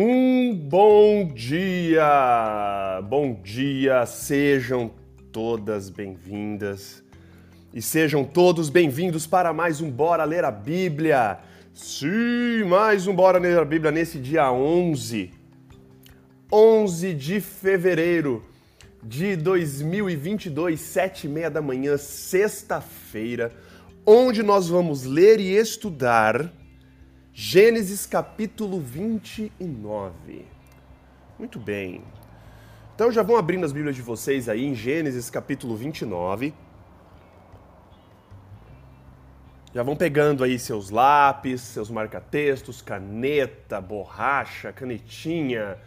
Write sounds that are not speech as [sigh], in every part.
Um bom dia! Bom dia, sejam todas bem-vindas e sejam todos bem-vindos para mais um Bora Ler a Bíblia. Sim, mais um Bora Ler a Bíblia nesse dia 11. 11 de fevereiro de 2022, sete e meia da manhã, sexta-feira, onde nós vamos ler e estudar Gênesis capítulo 29. Muito bem. Então já vão abrindo as Bíblias de vocês aí em Gênesis capítulo 29. Já vão pegando aí seus lápis, seus marca-textos, caneta, borracha, canetinha.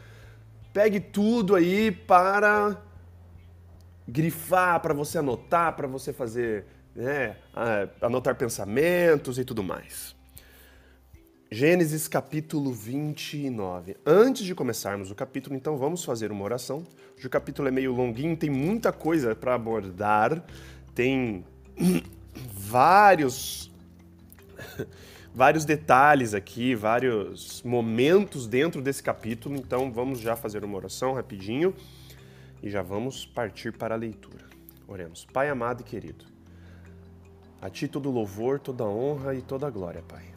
Pegue tudo aí para grifar, para você anotar, para você fazer, né, anotar pensamentos e tudo mais. Gênesis capítulo 29. Antes de começarmos o capítulo, então vamos fazer uma oração. O capítulo é meio longuinho, tem muita coisa para abordar, tem [coughs] vários [coughs] vários detalhes aqui, vários momentos dentro desse capítulo, então vamos já fazer uma oração rapidinho e já vamos partir para a leitura. Oremos. Pai amado e querido, a Ti todo louvor, toda honra e toda glória, Pai.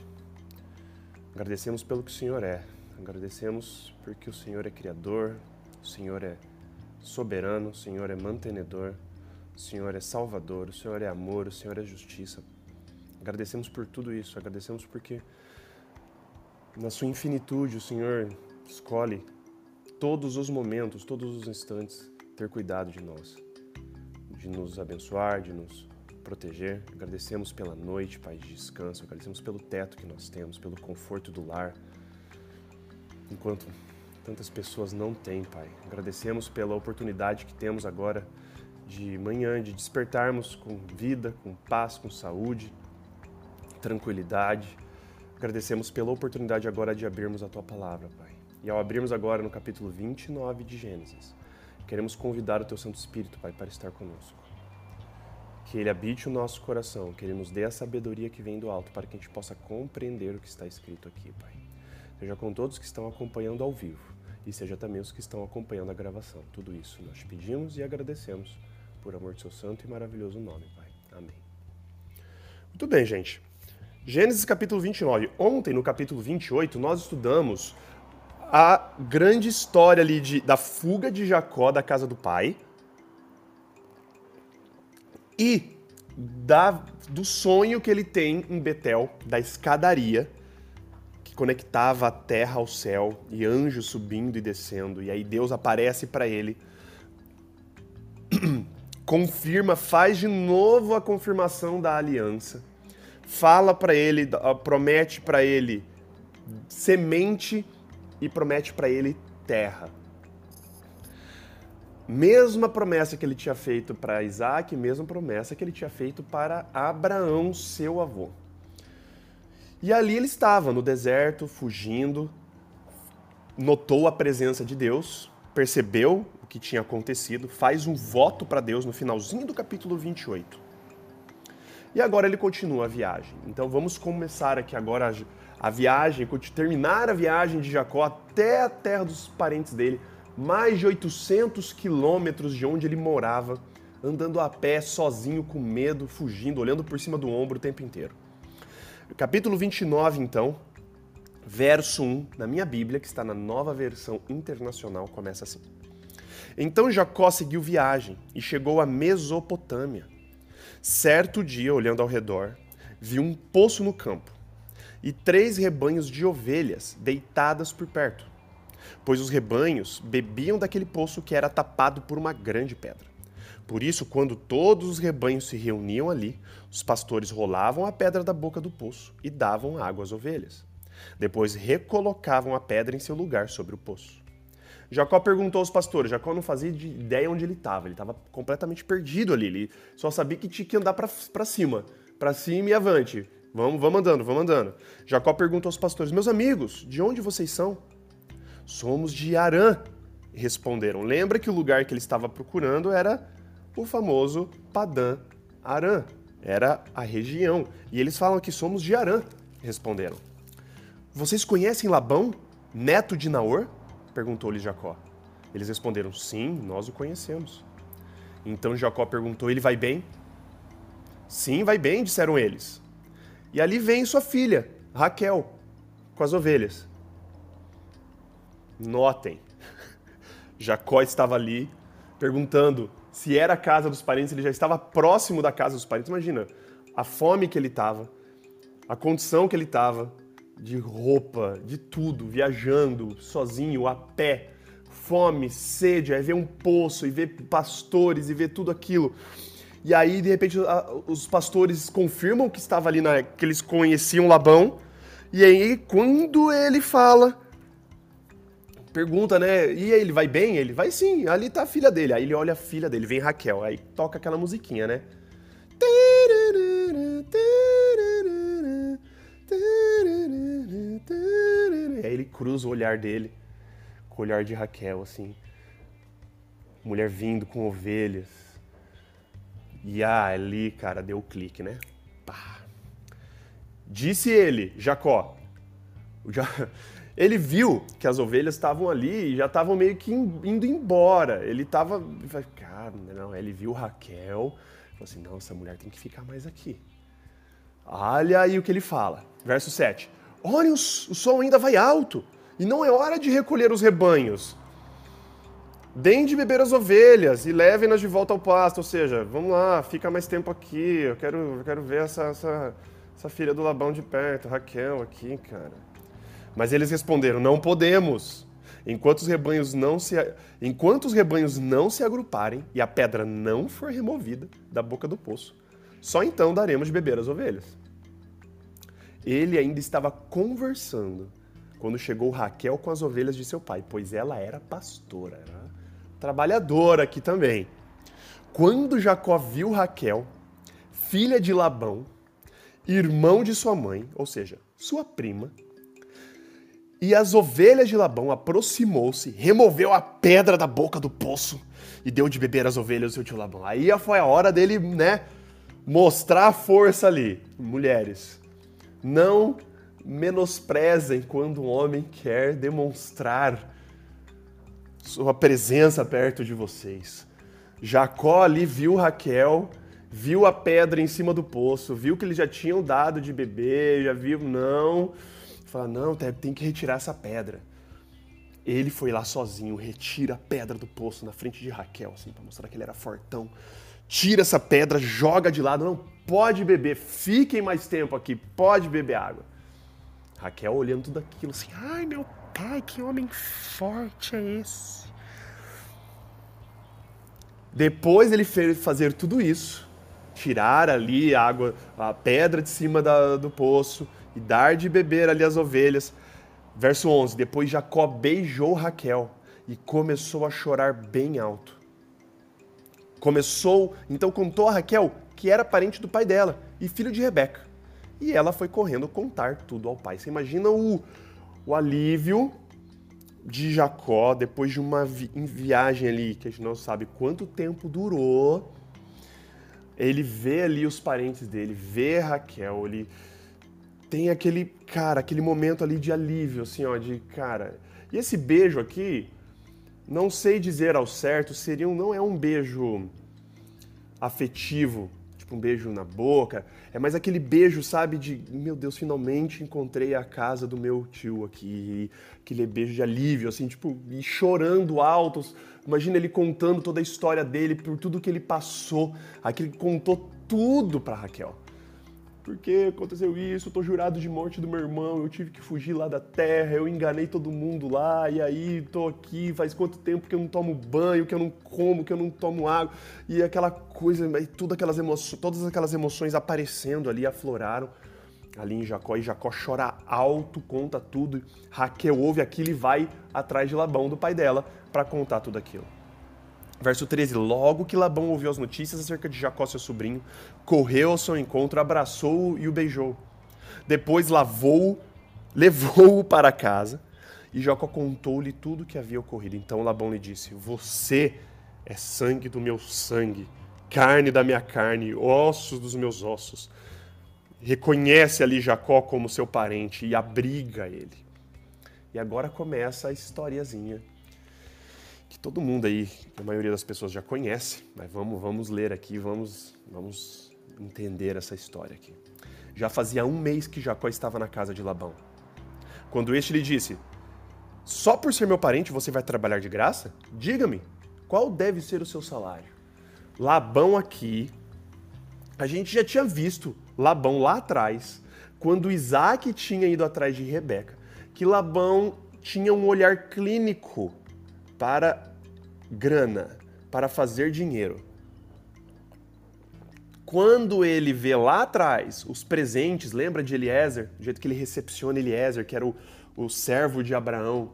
Agradecemos pelo que o Senhor é. Agradecemos porque o Senhor é Criador, o Senhor é soberano, o Senhor é mantenedor, o Senhor é Salvador, o Senhor é amor, o Senhor é justiça. Agradecemos por tudo isso, agradecemos porque na sua infinitude o Senhor escolhe todos os momentos, todos os instantes ter cuidado de nós, de nos abençoar, de nos proteger. Agradecemos pela noite, Pai, de descanso. Agradecemos pelo teto que nós temos, pelo conforto do lar. Enquanto tantas pessoas não têm, Pai. Agradecemos pela oportunidade que temos agora de manhã, de despertarmos com vida, com paz, com saúde, tranquilidade. Agradecemos pela oportunidade agora de abrirmos a Tua palavra, Pai. E ao abrirmos agora no capítulo 29 de Gênesis, queremos convidar o Teu Santo Espírito, Pai, para estar conosco que Ele habite o nosso coração, que Ele nos dê a sabedoria que vem do alto para que a gente possa compreender o que está escrito aqui, Pai. Seja com todos que estão acompanhando ao vivo e seja também os que estão acompanhando a gravação. Tudo isso nós te pedimos e agradecemos por amor de seu santo e maravilhoso nome, Pai. Amém. Muito bem, gente. Gênesis capítulo 29. Ontem, no capítulo 28, nós estudamos a grande história ali de, da fuga de Jacó da casa do pai e da, do sonho que ele tem em Betel, da escadaria que conectava a terra ao céu e anjos subindo e descendo. E aí Deus aparece para ele, [clears throat] confirma, faz de novo a confirmação da aliança, fala para ele, promete para ele semente e promete para ele terra. Mesma promessa que ele tinha feito para Isaac, mesma promessa que ele tinha feito para Abraão, seu avô. E ali ele estava, no deserto, fugindo, notou a presença de Deus, percebeu o que tinha acontecido, faz um voto para Deus no finalzinho do capítulo 28. E agora ele continua a viagem. Então vamos começar aqui agora a, viagem, terminar a viagem de Jacó até a terra dos parentes dele, mais de 800 quilômetros de onde ele morava, andando a pé, sozinho, com medo, fugindo, olhando por cima do ombro o tempo inteiro. Capítulo 29, então, verso 1, na minha Bíblia, que está na nova versão internacional, começa assim. Então Jacó seguiu viagem e chegou à Mesopotâmia. Certo dia, olhando ao redor, viu um poço no campo e três rebanhos de ovelhas deitadas por perto pois os rebanhos bebiam daquele poço que era tapado por uma grande pedra. Por isso, quando todos os rebanhos se reuniam ali, os pastores rolavam a pedra da boca do poço e davam água às ovelhas. Depois recolocavam a pedra em seu lugar sobre o poço. Jacó perguntou aos pastores. Jacó não fazia ideia onde ele estava. Ele estava completamente perdido ali. Ele só sabia que tinha que andar para cima, para cima e avante. Vamos, vamos andando, vamos andando. Jacó perguntou aos pastores: Meus amigos, de onde vocês são? Somos de Arã, responderam. Lembra que o lugar que ele estava procurando era o famoso Padã Arã. Era a região. E eles falam que somos de Arã, responderam. Vocês conhecem Labão, neto de Naor? perguntou-lhe Jacó. Eles responderam: Sim, nós o conhecemos. Então Jacó perguntou: Ele vai bem? Sim, vai bem, disseram eles. E ali vem sua filha, Raquel, com as ovelhas. Notem, Jacó estava ali perguntando se era a casa dos parentes, ele já estava próximo da casa dos parentes. Imagina a fome que ele estava, a condição que ele estava, de roupa, de tudo, viajando, sozinho, a pé, fome, sede, aí ver um poço, e ver pastores, e ver tudo aquilo. E aí, de repente, os pastores confirmam que estava ali, na, que eles conheciam Labão. E aí, quando ele fala, pergunta, né? E aí, ele vai bem? Ele vai sim, ali tá a filha dele. Aí ele olha a filha dele, vem Raquel. Aí toca aquela musiquinha, né? Aí ele cruza o olhar dele com o olhar de Raquel, assim. Mulher vindo com ovelhas. E ah, ali, cara, deu o clique, né? Pá. Disse ele, Jacó. Já, ele viu que as ovelhas estavam ali e já estavam meio que indo embora. Ele estava. Cara, não, ele viu Raquel. Falou assim: não, essa mulher tem que ficar mais aqui. Olha aí o que ele fala. Verso 7. Olha, o, sol ainda vai alto e não é hora de recolher os rebanhos. Deem de beber as ovelhas e levem-nas de volta ao pasto. Ou seja, vamos lá, fica mais tempo aqui. Eu quero, eu quero ver essa, essa, essa filha do Labão de perto, Raquel aqui, cara. Mas eles responderam: Não podemos. Enquanto os rebanhos não se, enquanto os rebanhos não se agruparem e a pedra não for removida da boca do poço, só então daremos de beber as ovelhas. Ele ainda estava conversando quando chegou Raquel com as ovelhas de seu pai, pois ela era pastora, era trabalhadora aqui também. Quando Jacó viu Raquel, filha de Labão, irmão de sua mãe, ou seja, sua prima, e as ovelhas de Labão aproximou-se, removeu a pedra da boca do poço e deu de beber as ovelhas do seu tio Labão. Aí foi a hora dele, né, mostrar a força ali. Mulheres, não menosprezem quando um homem quer demonstrar sua presença perto de vocês. Jacó ali viu Raquel, viu a pedra em cima do poço, viu que eles já tinham dado de beber, já viu, não. Fala, não, tem que retirar essa pedra. Ele foi lá sozinho, retira a pedra do poço na frente de Raquel, assim, para mostrar que ele era fortão tira essa pedra, joga de lado, não pode beber, fiquem mais tempo aqui, pode beber água. Raquel olhando tudo aquilo assim, ai meu pai, que homem forte é esse? Depois ele fez fazer tudo isso, tirar ali a água, a pedra de cima da, do poço e dar de beber ali as ovelhas. Verso 11: Depois Jacó beijou Raquel e começou a chorar bem alto. Começou, então contou a Raquel que era parente do pai dela e filho de Rebeca. E ela foi correndo contar tudo ao pai. Você imagina o, o alívio de Jacó depois de uma vi viagem ali, que a gente não sabe quanto tempo durou. Ele vê ali os parentes dele, vê Raquel, ele tem aquele, cara, aquele momento ali de alívio, assim, ó, de, cara. E esse beijo aqui, não sei dizer ao certo, seria um, não é um beijo afetivo, tipo um beijo na boca, é mais aquele beijo, sabe, de meu Deus, finalmente encontrei a casa do meu tio aqui, aquele beijo de alívio, assim, tipo, e chorando altos. Imagina ele contando toda a história dele, por tudo que ele passou, aquele contou tudo para Raquel porque aconteceu isso, eu tô jurado de morte do meu irmão, eu tive que fugir lá da terra, eu enganei todo mundo lá, e aí tô aqui, faz quanto tempo que eu não tomo banho, que eu não como, que eu não tomo água, e aquela coisa, e tudo aquelas emoções, todas aquelas emoções aparecendo ali, afloraram. Ali em Jacó, e Jacó chora alto, conta tudo, Raquel ouve aquilo e vai atrás de Labão, do pai dela, para contar tudo aquilo. Verso 13: Logo que Labão ouviu as notícias acerca de Jacó, seu sobrinho, correu ao seu encontro, abraçou-o e o beijou. Depois lavou, [laughs] levou-o para casa e Jacó contou-lhe tudo o que havia ocorrido. Então Labão lhe disse: Você é sangue do meu sangue, carne da minha carne, ossos dos meus ossos. Reconhece ali Jacó como seu parente e abriga ele. E agora começa a historiazinha que todo mundo aí, a maioria das pessoas já conhece, mas vamos, vamos ler aqui, vamos, vamos entender essa história aqui. Já fazia um mês que Jacó estava na casa de Labão. Quando este lhe disse: Só por ser meu parente você vai trabalhar de graça? Diga-me, qual deve ser o seu salário? Labão aqui, a gente já tinha visto Labão lá atrás, quando Isaac tinha ido atrás de Rebeca, que Labão tinha um olhar clínico para grana, para fazer dinheiro. Quando ele vê lá atrás os presentes, lembra de Eliezer? Do jeito que ele recepciona Eliezer, que era o, o servo de Abraão.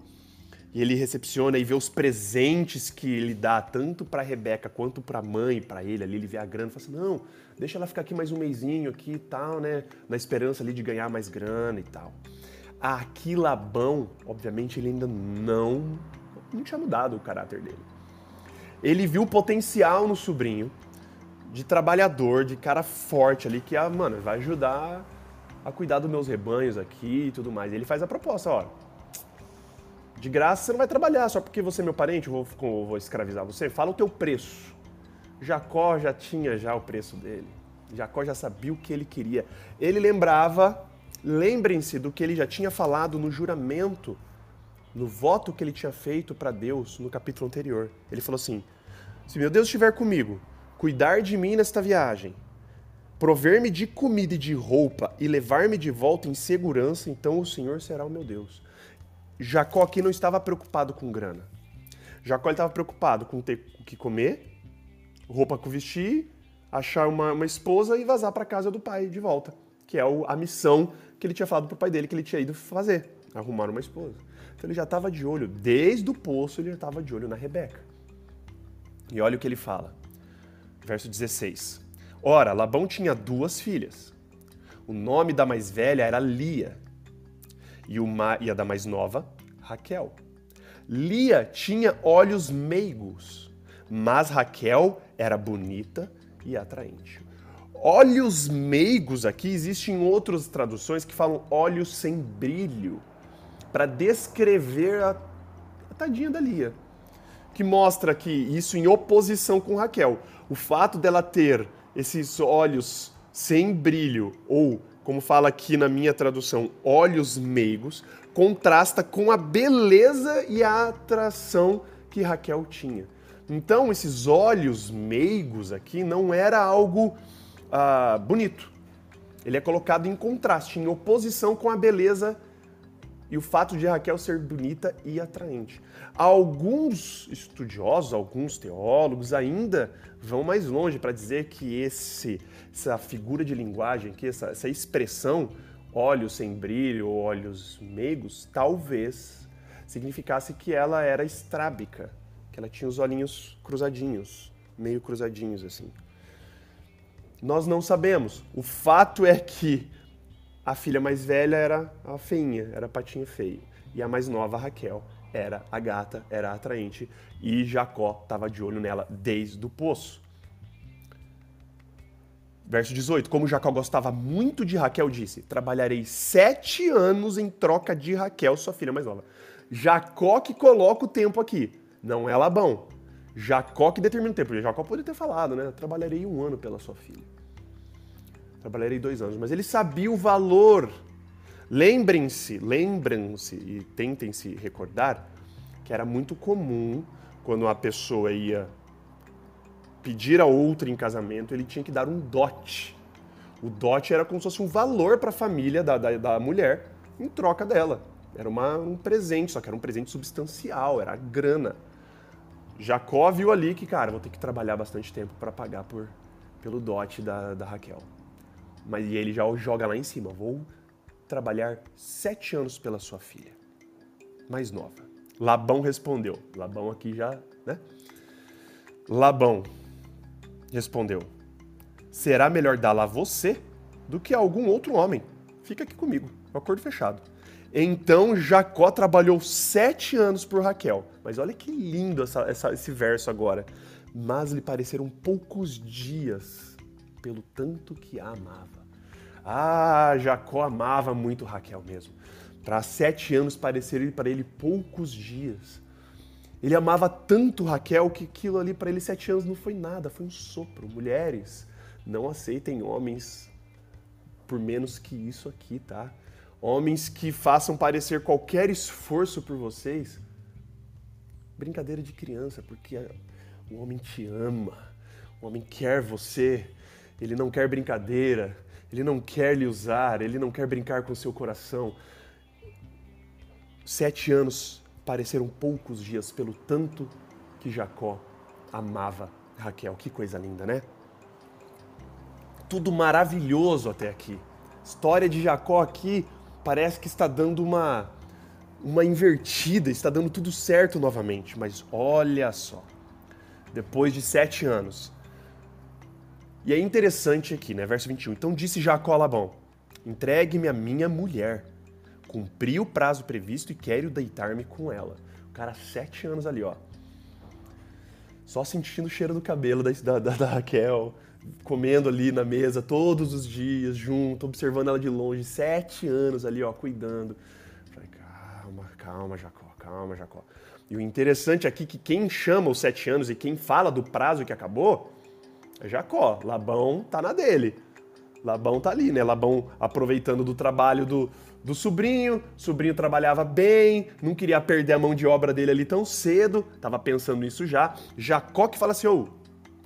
E ele recepciona e vê os presentes que ele dá, tanto para Rebeca quanto para a mãe, para ele ali, ele vê a grana e fala assim, não, deixa ela ficar aqui mais um mêsinho aqui e tal, né? Na esperança ali de ganhar mais grana e tal. Aqui Labão, obviamente, ele ainda não não tinha mudado o caráter dele. Ele viu o potencial no sobrinho de trabalhador, de cara forte ali, que, ah, mano, vai ajudar a cuidar dos meus rebanhos aqui e tudo mais. Ele faz a proposta, ó. De graça você não vai trabalhar, só porque você é meu parente, eu vou, vou escravizar você. Fala o teu preço. Jacó já tinha já o preço dele. Jacó já sabia o que ele queria. Ele lembrava, lembrem-se do que ele já tinha falado no juramento no voto que ele tinha feito para Deus no capítulo anterior. Ele falou assim: Se meu Deus estiver comigo, cuidar de mim nesta viagem, prover-me de comida e de roupa e levar-me de volta em segurança, então o Senhor será o meu Deus. Jacó aqui não estava preocupado com grana. Jacó estava preocupado com ter o que comer, roupa com vestir, achar uma, uma esposa e vazar para casa do pai de volta, que é a missão que ele tinha falado para o pai dele que ele tinha ido fazer, arrumar uma esposa. Então ele já estava de olho, desde o poço ele já estava de olho na Rebeca. E olha o que ele fala. Verso 16. Ora, Labão tinha duas filhas. O nome da mais velha era Lia e, uma, e a da mais nova, Raquel. Lia tinha olhos meigos, mas Raquel era bonita e atraente. Olhos meigos aqui existem em outras traduções que falam olhos sem brilho para descrever a, a tadinha da Lia, que mostra que isso em oposição com Raquel. O fato dela ter esses olhos sem brilho, ou, como fala aqui na minha tradução, olhos meigos, contrasta com a beleza e a atração que Raquel tinha. Então, esses olhos meigos aqui não era algo ah, bonito. Ele é colocado em contraste, em oposição com a beleza e o fato de Raquel ser bonita e atraente. Alguns estudiosos, alguns teólogos ainda vão mais longe para dizer que esse, essa figura de linguagem, que essa, essa expressão olhos sem brilho olhos meigos, talvez significasse que ela era estrábica, que ela tinha os olhinhos cruzadinhos, meio cruzadinhos assim. Nós não sabemos. O fato é que a filha mais velha era a feinha, era a patinha feia. E a mais nova, a Raquel, era a gata, era a atraente. E Jacó estava de olho nela desde o poço. Verso 18: Como Jacó gostava muito de Raquel, disse: Trabalharei sete anos em troca de Raquel, sua filha mais nova. Jacó que coloca o tempo aqui, não é Labão. Jacó que determina o tempo. Jacó poderia ter falado, né? Trabalharei um ano pela sua filha. Trabalharei dois anos, mas ele sabia o valor. Lembrem-se, lembrem-se e tentem se recordar que era muito comum quando uma pessoa ia pedir a outra em casamento, ele tinha que dar um dote. O dote era como se fosse um valor para a família da, da, da, mulher em troca dela. Era uma, um presente, só que era um presente substancial, era grana. Jacó viu ali que, cara, vou ter que trabalhar bastante tempo para pagar por, pelo dote da, da Raquel. Mas ele já joga lá em cima. Vou trabalhar sete anos pela sua filha, mais nova. Labão respondeu. Labão aqui já, né? Labão respondeu: Será melhor dá-la a você do que a algum outro homem. Fica aqui comigo, acordo fechado. Então Jacó trabalhou sete anos por Raquel. Mas olha que lindo essa, essa, esse verso agora. Mas lhe pareceram poucos dias pelo tanto que a amava. Ah, Jacó amava muito Raquel mesmo. para sete anos parecerem para ele poucos dias. Ele amava tanto Raquel que aquilo ali para ele sete anos não foi nada, foi um sopro. Mulheres, não aceitem homens por menos que isso aqui, tá? Homens que façam parecer qualquer esforço por vocês. Brincadeira de criança, porque o homem te ama, o homem quer você, ele não quer brincadeira, ele não quer lhe usar, ele não quer brincar com seu coração. Sete anos pareceram poucos dias pelo tanto que Jacó amava Raquel. Que coisa linda, né? Tudo maravilhoso até aqui. História de Jacó aqui parece que está dando uma uma invertida, está dando tudo certo novamente. Mas olha só, depois de sete anos. E é interessante aqui, né? Verso 21. Então disse Jacó a Labão: Entregue-me a minha mulher cumpri o prazo previsto e quero deitar-me com ela. O cara, sete anos ali, ó. Só sentindo o cheiro do cabelo da, da, da Raquel, comendo ali na mesa todos os dias, junto, observando ela de longe, sete anos ali, ó, cuidando. Falei, calma, calma, Jacó, calma, Jacó. E o interessante aqui é que quem chama os sete anos e quem fala do prazo que acabou é Jacó. Labão tá na dele. Labão tá ali, né? Labão aproveitando do trabalho do, do sobrinho, sobrinho trabalhava bem, não queria perder a mão de obra dele ali tão cedo, tava pensando nisso já. Jacó que fala assim, ô,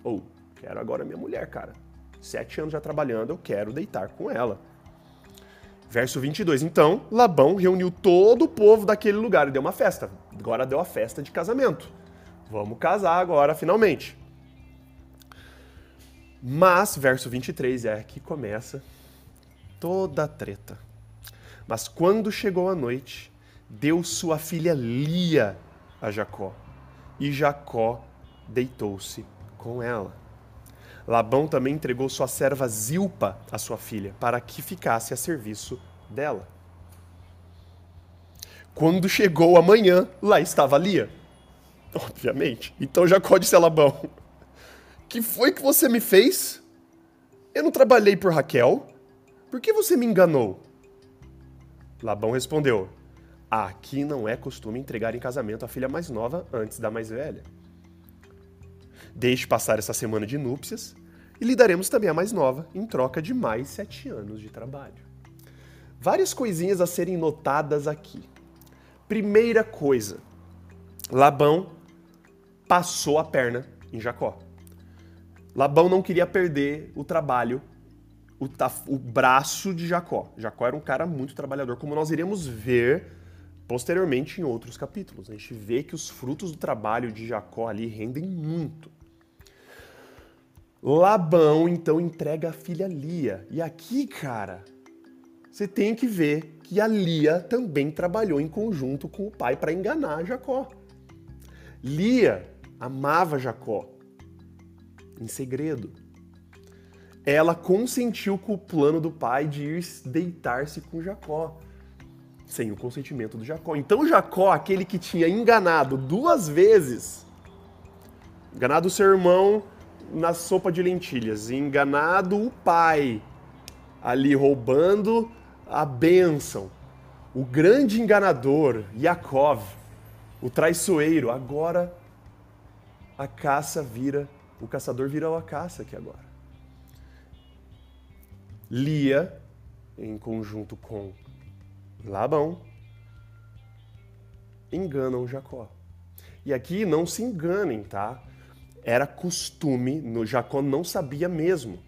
oh, oh, quero agora minha mulher, cara. Sete anos já trabalhando, eu quero deitar com ela. Verso 22. Então, Labão reuniu todo o povo daquele lugar e deu uma festa. Agora deu a festa de casamento. Vamos casar agora, finalmente. Mas, verso 23 é que começa toda a treta. Mas quando chegou a noite, deu sua filha Lia a Jacó, e Jacó deitou-se com ela. Labão também entregou sua serva Zilpa a sua filha, para que ficasse a serviço dela. Quando chegou a manhã, lá estava Lia. Obviamente. Então Jacó disse a Labão: Que foi que você me fez? Eu não trabalhei por Raquel. Por que você me enganou? Labão respondeu: Aqui não é costume entregar em casamento a filha mais nova antes da mais velha. Deixe passar essa semana de núpcias e lhe daremos também a mais nova em troca de mais sete anos de trabalho. Várias coisinhas a serem notadas aqui. Primeira coisa, Labão passou a perna em Jacó. Labão não queria perder o trabalho o, o braço de Jacó. Jacó era um cara muito trabalhador, como nós iremos ver posteriormente em outros capítulos. A gente vê que os frutos do trabalho de Jacó ali rendem muito. Labão então entrega a filha Lia. E aqui, cara, você tem que ver que a Lia também trabalhou em conjunto com o pai para enganar Jacó. Lia amava Jacó em segredo ela consentiu com o plano do pai de ir deitar-se com Jacó, sem o consentimento do Jacó. Então Jacó, aquele que tinha enganado duas vezes, enganado seu irmão na sopa de lentilhas, enganado o pai ali roubando a bênção, o grande enganador, Yaakov, o traiçoeiro, agora a caça vira, o caçador vira a caça aqui agora. Lia, em conjunto com Labão, enganam Jacó. E aqui não se enganem, tá? Era costume, no Jacó não sabia mesmo.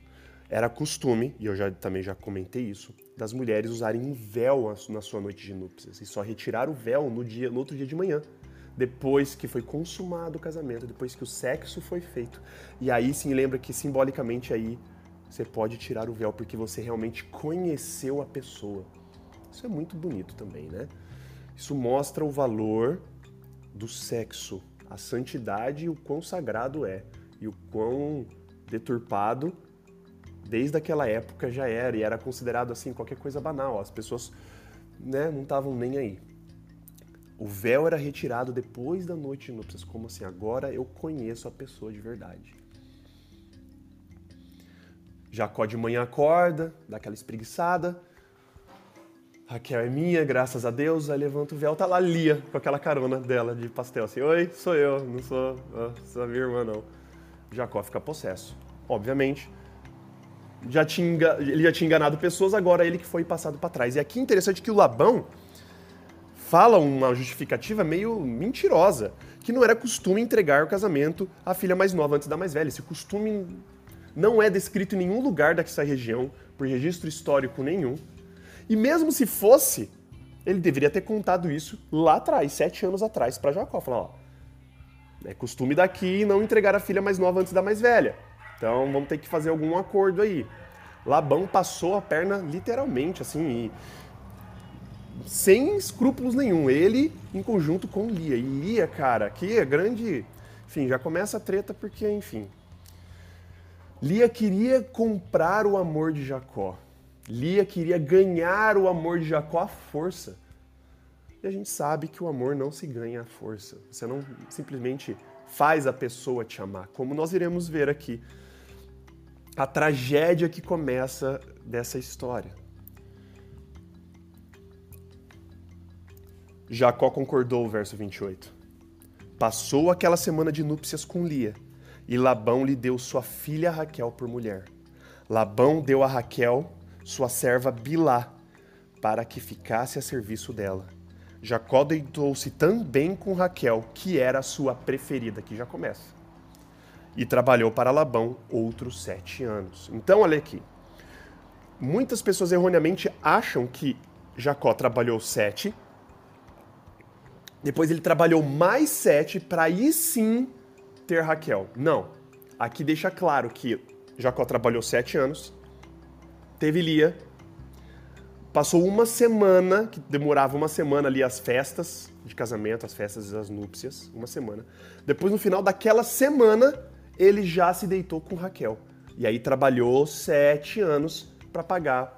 Era costume, e eu já também já comentei isso, das mulheres usarem um véu na sua noite de núpcias e só retirar o véu no dia, no outro dia de manhã, depois que foi consumado o casamento, depois que o sexo foi feito. E aí sim lembra que simbolicamente aí você pode tirar o véu porque você realmente conheceu a pessoa. Isso é muito bonito também, né? Isso mostra o valor do sexo, a santidade e o quão sagrado é, e o quão deturpado desde aquela época já era, e era considerado assim qualquer coisa banal. As pessoas né, não estavam nem aí. O véu era retirado depois da noite de núpcias, como assim, agora eu conheço a pessoa de verdade. Jacó de manhã acorda, dá aquela espreguiçada, Raquel é minha, graças a Deus. Aí levanta o véu, tá lá Lia, com aquela carona dela de pastel, assim, oi, sou eu, não sou, sou a minha irmã, não. Jacó fica possesso, obviamente. Já tinha, ele já tinha enganado pessoas, agora ele que foi passado para trás. E aqui é interessante que o Labão fala uma justificativa meio mentirosa, que não era costume entregar o casamento à filha mais nova antes da mais velha. Esse costume não é descrito em nenhum lugar dessa região, por registro histórico nenhum. E mesmo se fosse, ele deveria ter contado isso lá atrás, sete anos atrás, para Jacó. Falar, ó, é costume daqui não entregar a filha mais nova antes da mais velha. Então vamos ter que fazer algum acordo aí. Labão passou a perna literalmente, assim, sem escrúpulos nenhum. Ele em conjunto com Lia. E Lia, cara, que é grande. Enfim, já começa a treta porque, enfim. Lia queria comprar o amor de Jacó. Lia queria ganhar o amor de Jacó à força. E a gente sabe que o amor não se ganha à força. Você não simplesmente faz a pessoa te amar, como nós iremos ver aqui. A tragédia que começa dessa história. Jacó concordou, verso 28. Passou aquela semana de núpcias com Lia, e Labão lhe deu sua filha Raquel por mulher. Labão deu a Raquel sua serva Bilá, para que ficasse a serviço dela. Jacó deitou-se também com Raquel, que era sua preferida, que já começa. E trabalhou para Labão outros sete anos. Então, olha aqui. Muitas pessoas erroneamente acham que Jacó trabalhou sete, depois ele trabalhou mais sete para aí sim ter Raquel. Não. Aqui deixa claro que Jacó trabalhou sete anos, teve Lia, passou uma semana, que demorava uma semana ali as festas de casamento, as festas das núpcias, uma semana. Depois, no final daquela semana, ele já se deitou com Raquel. E aí trabalhou sete anos para pagar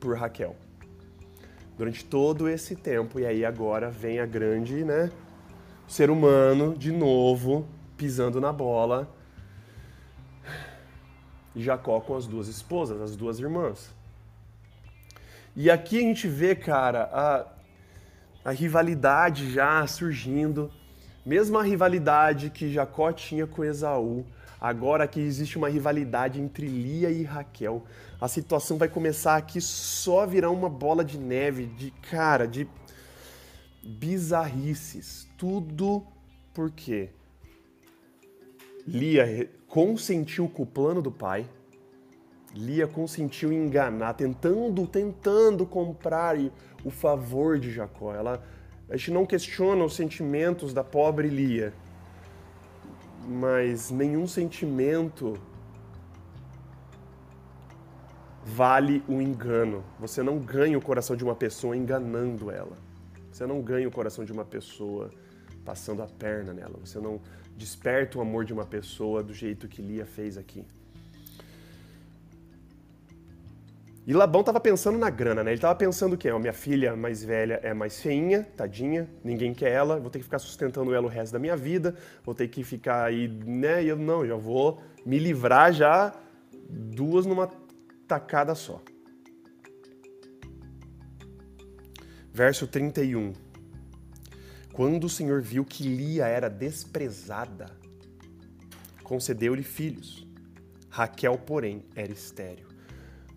por Raquel. Durante todo esse tempo, e aí agora vem a grande, né? Ser humano, de novo, pisando na bola, Jacó com as duas esposas, as duas irmãs. E aqui a gente vê, cara, a, a rivalidade já surgindo. Mesmo a rivalidade que Jacó tinha com Esaú, agora que existe uma rivalidade entre Lia e Raquel. A situação vai começar aqui só virar uma bola de neve, de cara, de bizarrices. Tudo porque Lia consentiu com o plano do pai. Lia consentiu enganar, tentando, tentando comprar o favor de Jacó. Ela, a gente não questiona os sentimentos da pobre Lia, mas nenhum sentimento vale o engano. Você não ganha o coração de uma pessoa enganando ela. Você não ganha o coração de uma pessoa passando a perna nela. Você não desperta o amor de uma pessoa do jeito que Lia fez aqui. E Labão estava pensando na grana, né? Ele estava pensando que, ó, minha filha mais velha é mais feinha, tadinha, ninguém quer ela, vou ter que ficar sustentando ela o resto da minha vida, vou ter que ficar aí, né? E eu não, já vou me livrar já duas numa tacada só. Verso 31. Quando o Senhor viu que Lia era desprezada, concedeu-lhe filhos. Raquel, porém, era estéril.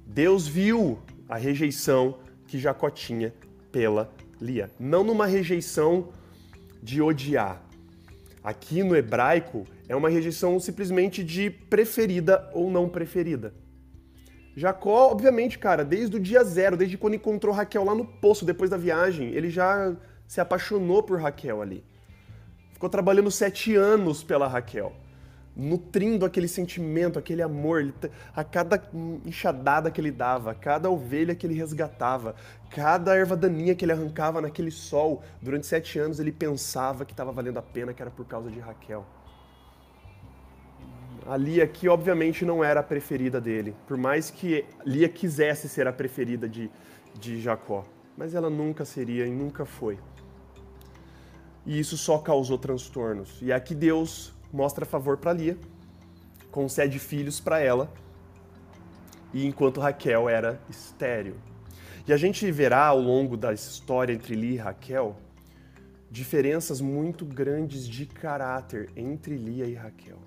Deus viu a rejeição que Jacó tinha pela Lia. Não numa rejeição de odiar. Aqui no hebraico é uma rejeição simplesmente de preferida ou não preferida. Jacó, obviamente, cara, desde o dia zero, desde quando encontrou Raquel lá no poço depois da viagem, ele já se apaixonou por Raquel ali. Ficou trabalhando sete anos pela Raquel, nutrindo aquele sentimento, aquele amor. A cada enxadada que ele dava, cada ovelha que ele resgatava, cada erva daninha que ele arrancava naquele sol, durante sete anos ele pensava que estava valendo a pena, que era por causa de Raquel. A Lia aqui, obviamente, não era a preferida dele, por mais que Lia quisesse ser a preferida de, de Jacó. Mas ela nunca seria e nunca foi e isso só causou transtornos. E aqui Deus mostra favor para Lia, concede filhos para ela, e enquanto Raquel era estéril. E a gente verá ao longo da história entre Lia e Raquel diferenças muito grandes de caráter entre Lia e Raquel.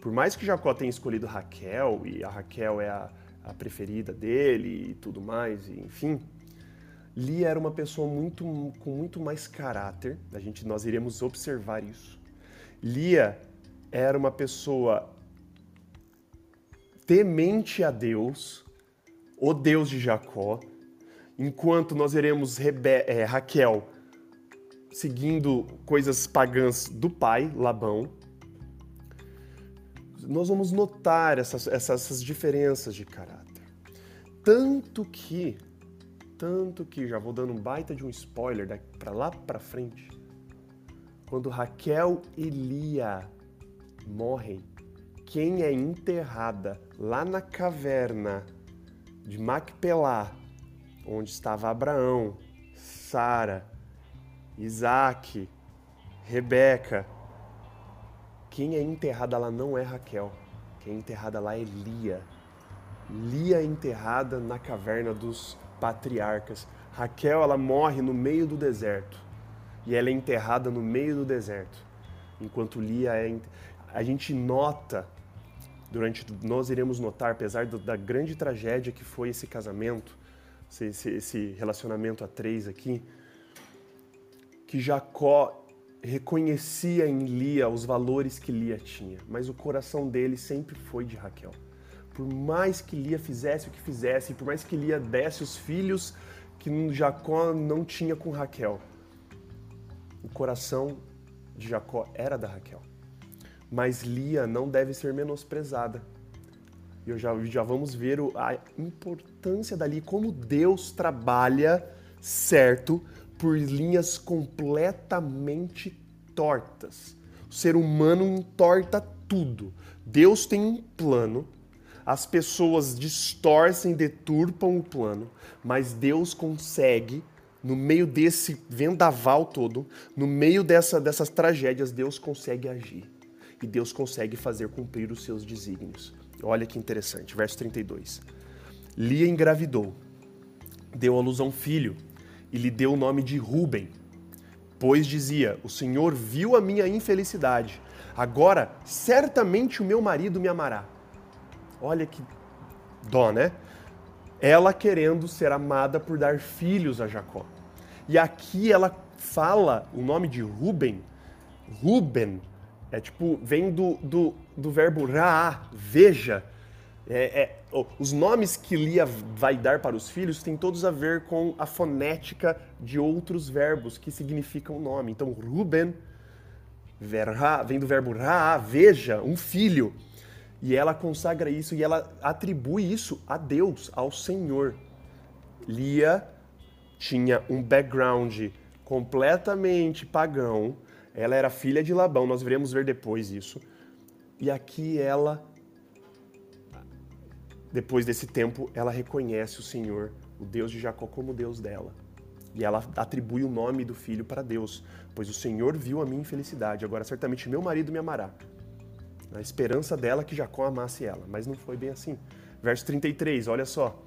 Por mais que Jacó tenha escolhido Raquel e a Raquel é a, a preferida dele e tudo mais, e enfim, Lia era uma pessoa muito, com muito mais caráter. A gente, nós iremos observar isso. Lia era uma pessoa temente a Deus, o Deus de Jacó, enquanto nós veremos Rebe é, Raquel seguindo coisas pagãs do pai, Labão. Nós vamos notar essas, essas, essas diferenças de caráter. Tanto que, tanto que, já vou dando um baita de um spoiler para lá para frente, quando Raquel e Lia morrem, quem é enterrada lá na caverna de Macpelá, onde estava Abraão, Sara, Isaac, Rebeca, quem é enterrada lá não é Raquel, quem é enterrada lá é Lia. Lia é enterrada na caverna dos patriarcas. Raquel, ela morre no meio do deserto. E ela é enterrada no meio do deserto. Enquanto Lia é. A gente nota durante nós iremos notar, apesar da grande tragédia que foi esse casamento, esse relacionamento a três aqui, que Jacó reconhecia em Lia os valores que Lia tinha, mas o coração dele sempre foi de Raquel. Por mais que Lia fizesse o que fizesse, por mais que Lia desse os filhos que Jacó não tinha com Raquel, o coração de Jacó era da Raquel. Mas Lia não deve ser menosprezada. E já, já vamos ver a importância dali, como Deus trabalha certo por linhas completamente tortas. O ser humano entorta tudo. Deus tem um plano, as pessoas distorcem, deturpam o plano, mas Deus consegue, no meio desse vendaval todo, no meio dessa, dessas tragédias, Deus consegue agir e Deus consegue fazer cumprir os seus desígnios. Olha que interessante, verso 32. Lia engravidou, deu à luz a um filho e lhe deu o nome de Ruben, pois dizia: O Senhor viu a minha infelicidade, agora certamente o meu marido me amará. Olha que dó, né? Ela querendo ser amada por dar filhos a Jacó. E aqui ela fala o nome de Ruben. Ruben é tipo, vem do, do, do verbo ra, veja. É, é, os nomes que Lia vai dar para os filhos têm todos a ver com a fonética de outros verbos que significam nome. Então, Ruben vem do verbo ra, veja, um filho. E ela consagra isso e ela atribui isso a Deus, ao Senhor. Lia tinha um background completamente pagão, ela era filha de Labão, nós veremos ver depois isso. E aqui ela, depois desse tempo, ela reconhece o Senhor, o Deus de Jacó, como Deus dela. E ela atribui o nome do filho para Deus, pois o Senhor viu a minha infelicidade, agora certamente meu marido me amará. Na esperança dela que Jacó amasse ela, mas não foi bem assim. Verso 33, olha só.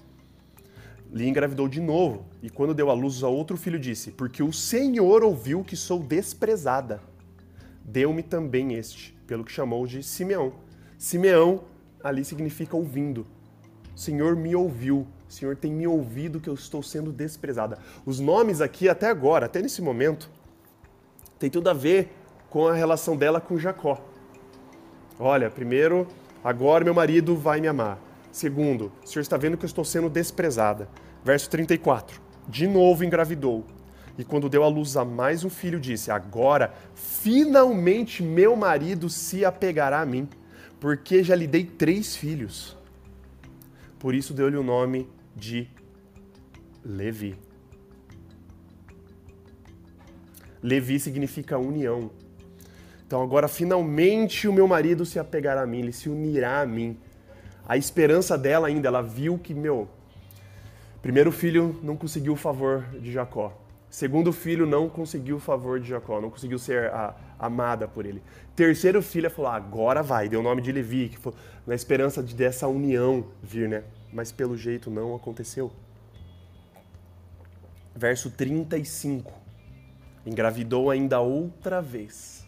Lia engravidou de novo, e quando deu à luz a outro filho, disse: Porque o Senhor ouviu que sou desprezada. Deu-me também este, pelo que chamou de Simeão. Simeão ali significa ouvindo. Senhor me ouviu, Senhor tem me ouvido que eu estou sendo desprezada. Os nomes aqui, até agora, até nesse momento, tem tudo a ver com a relação dela com Jacó. Olha, primeiro, agora meu marido vai me amar. Segundo, o Senhor está vendo que eu estou sendo desprezada. Verso 34. De novo engravidou. E quando deu à luz a mais um filho, disse: Agora, finalmente meu marido se apegará a mim, porque já lhe dei três filhos. Por isso deu-lhe o nome de Levi. Levi significa união. Então agora finalmente o meu marido se apegará a mim, ele se unirá a mim a esperança dela ainda, ela viu que, meu, primeiro filho não conseguiu o favor de Jacó. Segundo filho não conseguiu o favor de Jacó, não conseguiu ser a, amada por ele. Terceiro filho falou: ah, agora vai, deu o nome de Levi, que foi na esperança de dessa união vir, né? Mas pelo jeito não aconteceu. Verso 35. Engravidou ainda outra vez.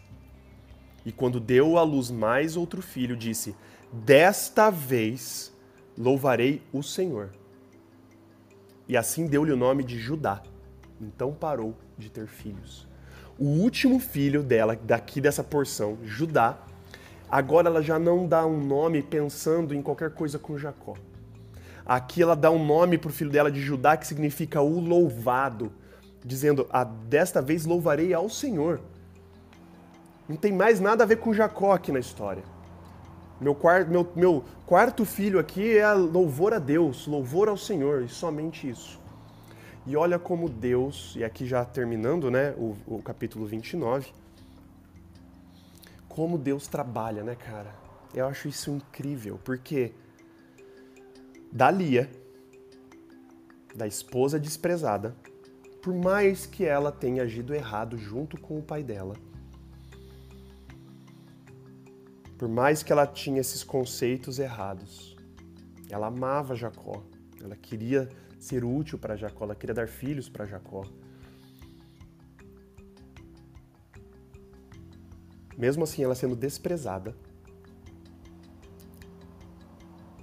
E quando deu à luz mais outro filho, disse: Desta vez louvarei o Senhor. E assim deu-lhe o nome de Judá. Então parou de ter filhos. O último filho dela, daqui dessa porção, Judá, agora ela já não dá um nome pensando em qualquer coisa com Jacó. Aqui ela dá um nome para o filho dela de Judá que significa o louvado, dizendo: ah, desta vez louvarei ao Senhor. Não tem mais nada a ver com Jacó aqui na história. Meu meu, meu quarto filho aqui é louvor a Deus, louvor ao Senhor, e somente isso. E olha como Deus, e aqui já terminando né, o, o capítulo 29, como Deus trabalha, né, cara? Eu acho isso incrível, porque da Lia, da esposa desprezada, por mais que ela tenha agido errado junto com o pai dela, por mais que ela tinha esses conceitos errados, ela amava Jacó, ela queria ser útil para Jacó, ela queria dar filhos para Jacó. Mesmo assim, ela sendo desprezada,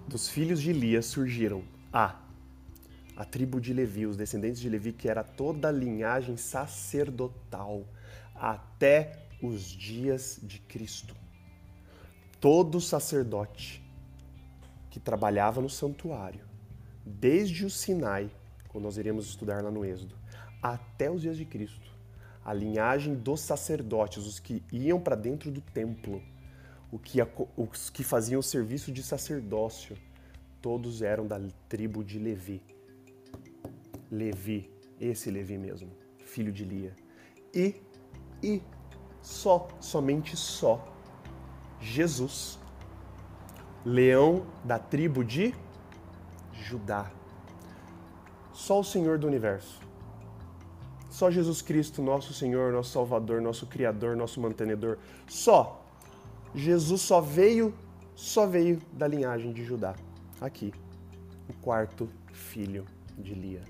dos filhos de Lia surgiram A. A tribo de Levi, os descendentes de Levi, que era toda a linhagem sacerdotal até os dias de Cristo. Todo sacerdote que trabalhava no santuário, desde o Sinai, quando nós iremos estudar lá no Êxodo, até os dias de Cristo, a linhagem dos sacerdotes, os que iam para dentro do templo, que, os que faziam o serviço de sacerdócio, todos eram da tribo de Levi. Levi, esse Levi mesmo, filho de Lia. E, e só, somente só, Jesus, leão da tribo de Judá. Só o Senhor do universo. Só Jesus Cristo, nosso Senhor, nosso Salvador, nosso Criador, nosso mantenedor. Só Jesus só veio, só veio da linhagem de Judá. Aqui, o quarto filho de Lia.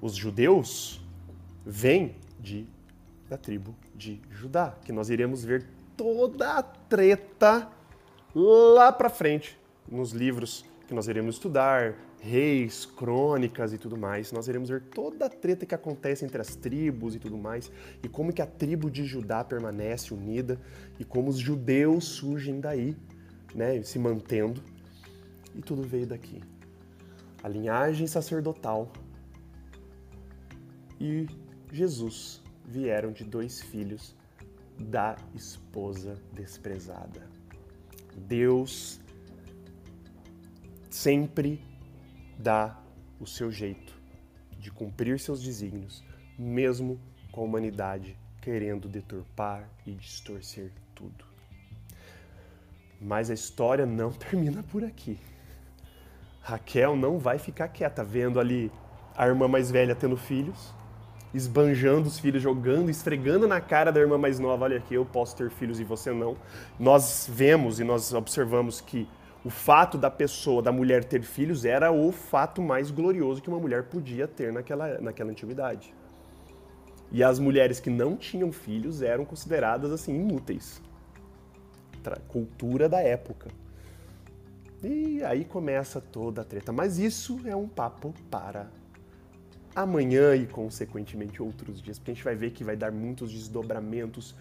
Os judeus vêm de da tribo de Judá, que nós iremos ver toda a treta lá para frente nos livros que nós iremos estudar, reis, crônicas e tudo mais, nós iremos ver toda a treta que acontece entre as tribos e tudo mais, e como que a tribo de Judá permanece unida, e como os judeus surgem daí, né, se mantendo, e tudo veio daqui. A linhagem sacerdotal e Jesus vieram de dois filhos da esposa desprezada. Deus sempre dá o seu jeito de cumprir seus desígnios, mesmo com a humanidade querendo deturpar e distorcer tudo. Mas a história não [laughs] termina por aqui. Raquel não vai ficar quieta vendo ali a irmã mais velha tendo filhos, esbanjando os filhos, jogando, esfregando na cara da irmã mais nova: olha aqui, eu posso ter filhos e você não. Nós vemos e nós observamos que o fato da pessoa, da mulher ter filhos, era o fato mais glorioso que uma mulher podia ter naquela, naquela antiguidade. E as mulheres que não tinham filhos eram consideradas assim inúteis. Cultura da época. E aí começa toda a treta. Mas isso é um papo para amanhã e, consequentemente, outros dias, porque a gente vai ver que vai dar muitos desdobramentos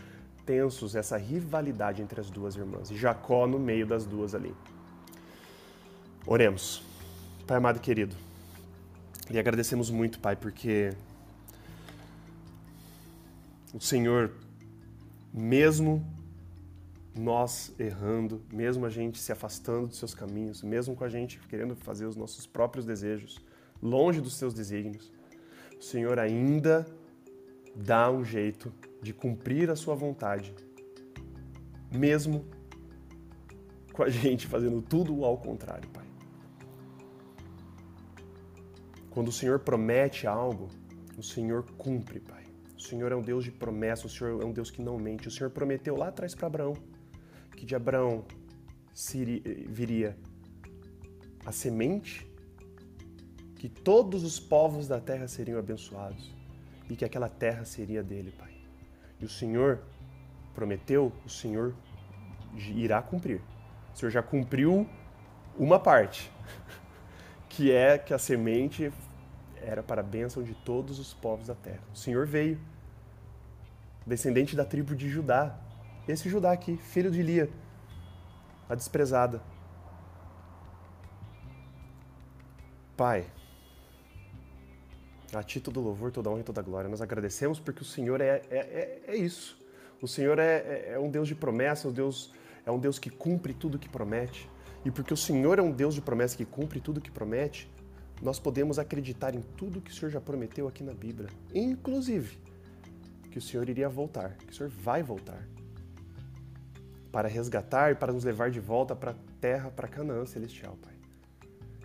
tensos essa rivalidade entre as duas irmãs. E Jacó no meio das duas ali. Oremos. Pai amado e querido, lhe agradecemos muito, Pai, porque o Senhor, mesmo nós errando, mesmo a gente se afastando dos seus caminhos, mesmo com a gente querendo fazer os nossos próprios desejos, longe dos seus desígnios, o Senhor ainda dá um jeito de cumprir a sua vontade, mesmo com a [laughs] gente fazendo tudo ao contrário, Pai. Quando o Senhor promete algo, o Senhor cumpre, Pai. O Senhor é um Deus de promessa, o Senhor é um Deus que não mente. O Senhor prometeu lá atrás para Abraão que de Abraão viria a semente que todos os povos da terra seriam abençoados e que aquela terra seria dele, Pai. E o Senhor prometeu, o Senhor irá cumprir. O Senhor já cumpriu uma parte, [laughs] que é que a semente era para a bênção de todos os povos da terra. O Senhor veio, descendente da tribo de Judá. Esse Judá aqui, filho de Lia, a desprezada. Pai, a ti todo louvor, toda honra e toda glória. Nós agradecemos porque o Senhor é, é, é, é isso. O Senhor é, é, é um Deus de promessa, um Deus, é um Deus que cumpre tudo que promete. E porque o Senhor é um Deus de promessa que cumpre tudo que promete, nós podemos acreditar em tudo que o Senhor já prometeu aqui na Bíblia. Inclusive, que o Senhor iria voltar, que o Senhor vai voltar. Para resgatar e para nos levar de volta para a terra, para Canaã celestial, Pai.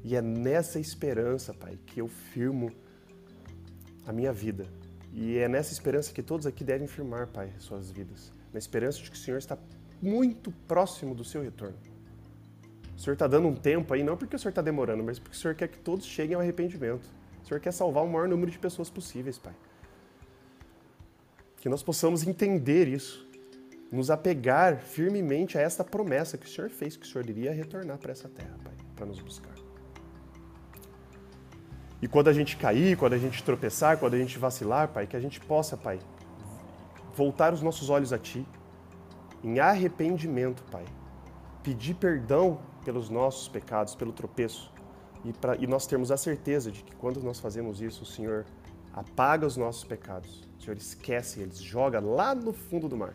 E é nessa esperança, Pai, que eu firmo a minha vida. E é nessa esperança que todos aqui devem firmar, Pai, suas vidas. Na esperança de que o Senhor está muito próximo do seu retorno. O Senhor está dando um tempo aí, não porque o Senhor está demorando, mas porque o Senhor quer que todos cheguem ao arrependimento. O Senhor quer salvar o maior número de pessoas possíveis, Pai. Que nós possamos entender isso, nos apegar firmemente a esta promessa que o Senhor fez, que o Senhor iria retornar para essa terra, Pai, para nos buscar. E quando a gente cair, quando a gente tropeçar, quando a gente vacilar, Pai, que a gente possa, Pai, voltar os nossos olhos a Ti, em arrependimento, Pai. Pedir perdão pelos nossos pecados, pelo tropeço. E, pra, e nós termos a certeza de que quando nós fazemos isso, o Senhor apaga os nossos pecados. O Senhor esquece eles, joga lá no fundo do mar.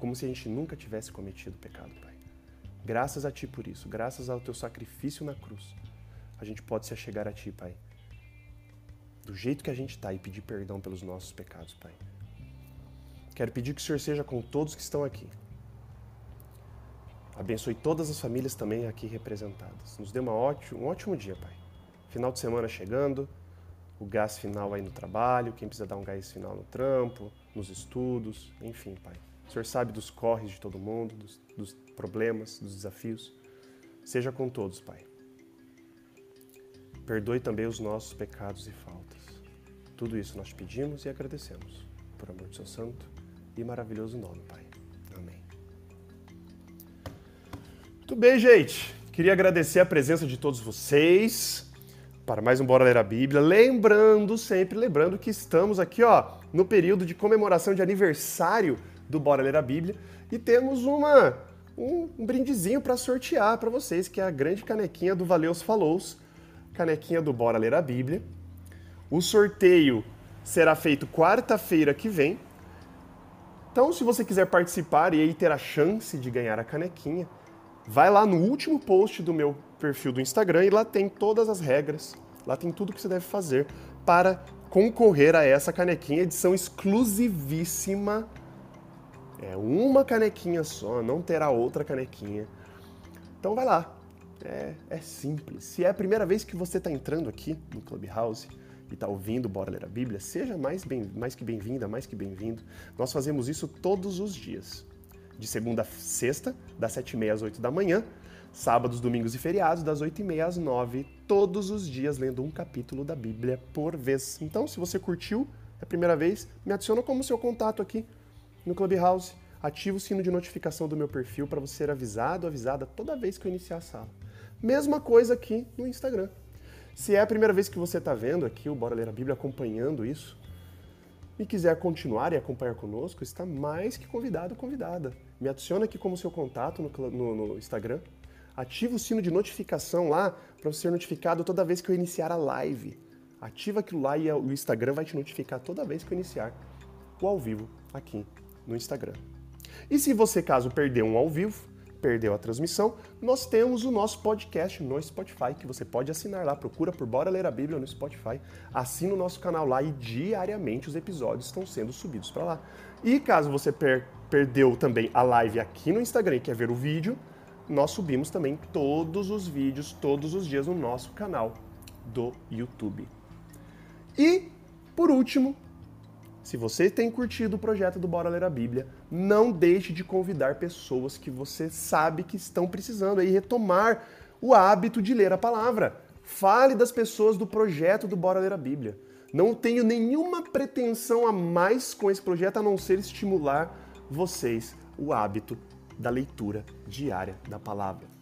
Como se a gente nunca tivesse cometido pecado, Pai. Graças a Ti por isso, graças ao Teu sacrifício na cruz, a gente pode se achegar a Ti, Pai do jeito que a gente está e pedir perdão pelos nossos pecados, Pai. Quero pedir que o Senhor seja com todos que estão aqui. Abençoe todas as famílias também aqui representadas. Nos dê uma ótimo, um ótimo dia, Pai. Final de semana chegando, o gás final aí no trabalho, quem precisa dar um gás final no trampo, nos estudos, enfim, Pai. O Senhor sabe dos corres de todo mundo, dos, dos problemas, dos desafios. Seja com todos, Pai. Perdoe também os nossos pecados e faltas. Tudo isso nós pedimos e agradecemos, por amor do seu santo e maravilhoso nome, Pai. Amém. Muito bem, gente. Queria agradecer a presença de todos vocês para mais um Bora Ler a Bíblia. Lembrando, sempre lembrando que estamos aqui, ó, no período de comemoração de aniversário do Bora Ler a Bíblia e temos uma um, um brindezinho para sortear para vocês, que é a grande canequinha do Valeus Falous canequinha do Bora Ler a Bíblia. O sorteio será feito quarta-feira que vem. Então, se você quiser participar e aí ter a chance de ganhar a canequinha, vai lá no último post do meu perfil do Instagram e lá tem todas as regras, lá tem tudo que você deve fazer para concorrer a essa canequinha, edição exclusivíssima. É uma canequinha só, não terá outra canequinha. Então vai lá, é, é simples. Se é a primeira vez que você está entrando aqui no Clubhouse e está ouvindo Bora Ler a Bíblia, seja mais, bem, mais que bem-vinda, mais que bem-vindo. Nós fazemos isso todos os dias. De segunda a sexta, das sete e meia às oito da manhã, sábados, domingos e feriados, das oito e meia às nove, todos os dias lendo um capítulo da Bíblia por vez. Então, se você curtiu, é a primeira vez, me adiciona como seu contato aqui no Clubhouse. Ativa o sino de notificação do meu perfil para você ser avisado, avisada toda vez que eu iniciar a sala. Mesma coisa aqui no Instagram. Se é a primeira vez que você está vendo aqui o Bora Ler a Bíblia, acompanhando isso, e quiser continuar e acompanhar conosco, está mais que convidado, convidada. Me adiciona aqui como seu contato no, no, no Instagram. Ativa o sino de notificação lá para você ser notificado toda vez que eu iniciar a live. Ativa aquilo lá e o Instagram vai te notificar toda vez que eu iniciar o ao vivo aqui no Instagram. E se você, caso perder um ao vivo, perdeu a transmissão, nós temos o nosso podcast no Spotify, que você pode assinar lá. Procura por Bora Ler a Bíblia no Spotify. Assina o nosso canal lá e diariamente os episódios estão sendo subidos para lá. E caso você per perdeu também a live aqui no Instagram e quer ver o vídeo, nós subimos também todos os vídeos, todos os dias no nosso canal do YouTube. E, por último, se você tem curtido o projeto do Bora Ler a Bíblia, não deixe de convidar pessoas que você sabe que estão precisando aí retomar o hábito de ler a palavra. Fale das pessoas do projeto do Bora Ler a Bíblia. Não tenho nenhuma pretensão a mais com esse projeto a não ser estimular vocês o hábito da leitura diária da palavra.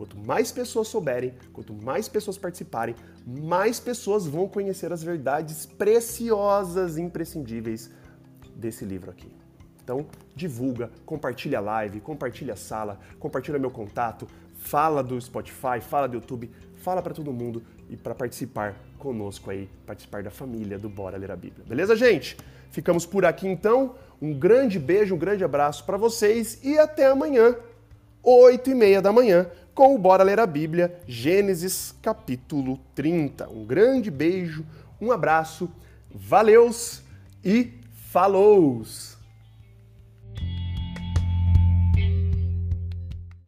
Quanto mais pessoas souberem, quanto mais pessoas participarem, mais pessoas vão conhecer as verdades preciosas, imprescindíveis desse livro aqui. Então, divulga, compartilha a live, compartilha a sala, compartilha meu contato, fala do Spotify, fala do YouTube, fala para todo mundo e para participar conosco aí, participar da família do Bora Ler a Bíblia. Beleza, gente? Ficamos por aqui então. Um grande beijo, um grande abraço para vocês e até amanhã, 8 e meia da manhã, com o Bora Ler a Bíblia, Gênesis capítulo 30. Um grande beijo, um abraço, valeus e falou!